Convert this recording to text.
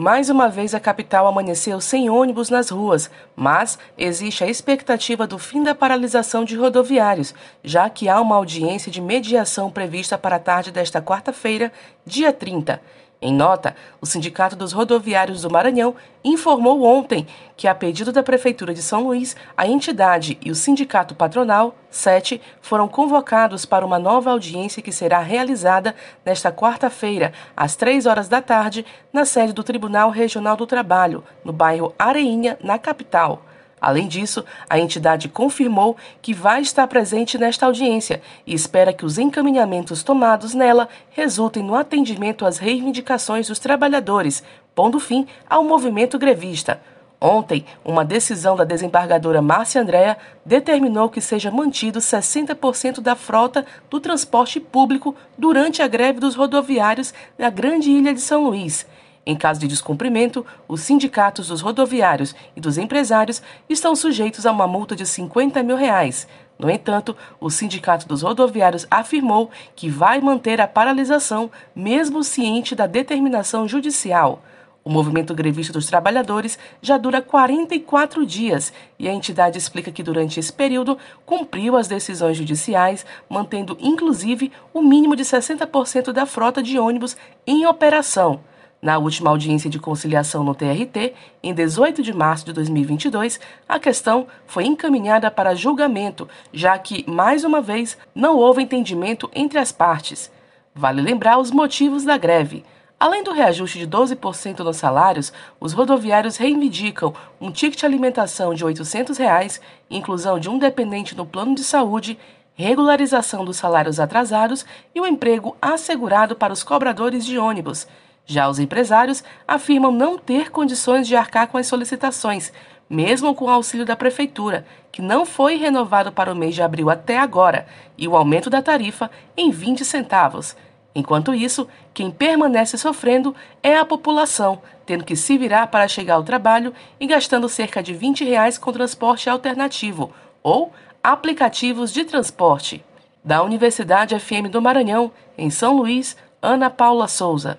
Mais uma vez, a capital amanheceu sem ônibus nas ruas, mas existe a expectativa do fim da paralisação de rodoviários, já que há uma audiência de mediação prevista para a tarde desta quarta-feira, dia 30. Em nota, o Sindicato dos Rodoviários do Maranhão informou ontem que, a pedido da Prefeitura de São Luís, a entidade e o Sindicato Patronal, SETE, foram convocados para uma nova audiência que será realizada nesta quarta-feira, às três horas da tarde, na sede do Tribunal Regional do Trabalho, no bairro Areinha, na capital. Além disso, a entidade confirmou que vai estar presente nesta audiência e espera que os encaminhamentos tomados nela resultem no atendimento às reivindicações dos trabalhadores, pondo fim ao movimento grevista. Ontem, uma decisão da desembargadora Márcia Andréa determinou que seja mantido 60% da frota do transporte público durante a greve dos rodoviários na Grande Ilha de São Luís. Em caso de descumprimento, os sindicatos dos rodoviários e dos empresários estão sujeitos a uma multa de 50 mil reais. No entanto, o Sindicato dos Rodoviários afirmou que vai manter a paralisação, mesmo ciente da determinação judicial. O movimento grevista dos trabalhadores já dura 44 dias e a entidade explica que durante esse período cumpriu as decisões judiciais, mantendo inclusive o mínimo de 60% da frota de ônibus em operação. Na última audiência de conciliação no TRT, em 18 de março de 2022, a questão foi encaminhada para julgamento, já que, mais uma vez, não houve entendimento entre as partes. Vale lembrar os motivos da greve. Além do reajuste de 12% nos salários, os rodoviários reivindicam um ticket de alimentação de 800 reais, inclusão de um dependente no plano de saúde, regularização dos salários atrasados e o um emprego assegurado para os cobradores de ônibus. Já os empresários afirmam não ter condições de arcar com as solicitações, mesmo com o auxílio da prefeitura, que não foi renovado para o mês de abril até agora, e o aumento da tarifa em 20 centavos. Enquanto isso, quem permanece sofrendo é a população, tendo que se virar para chegar ao trabalho e gastando cerca de 20 reais com transporte alternativo ou aplicativos de transporte. Da Universidade FM do Maranhão, em São Luís, Ana Paula Souza.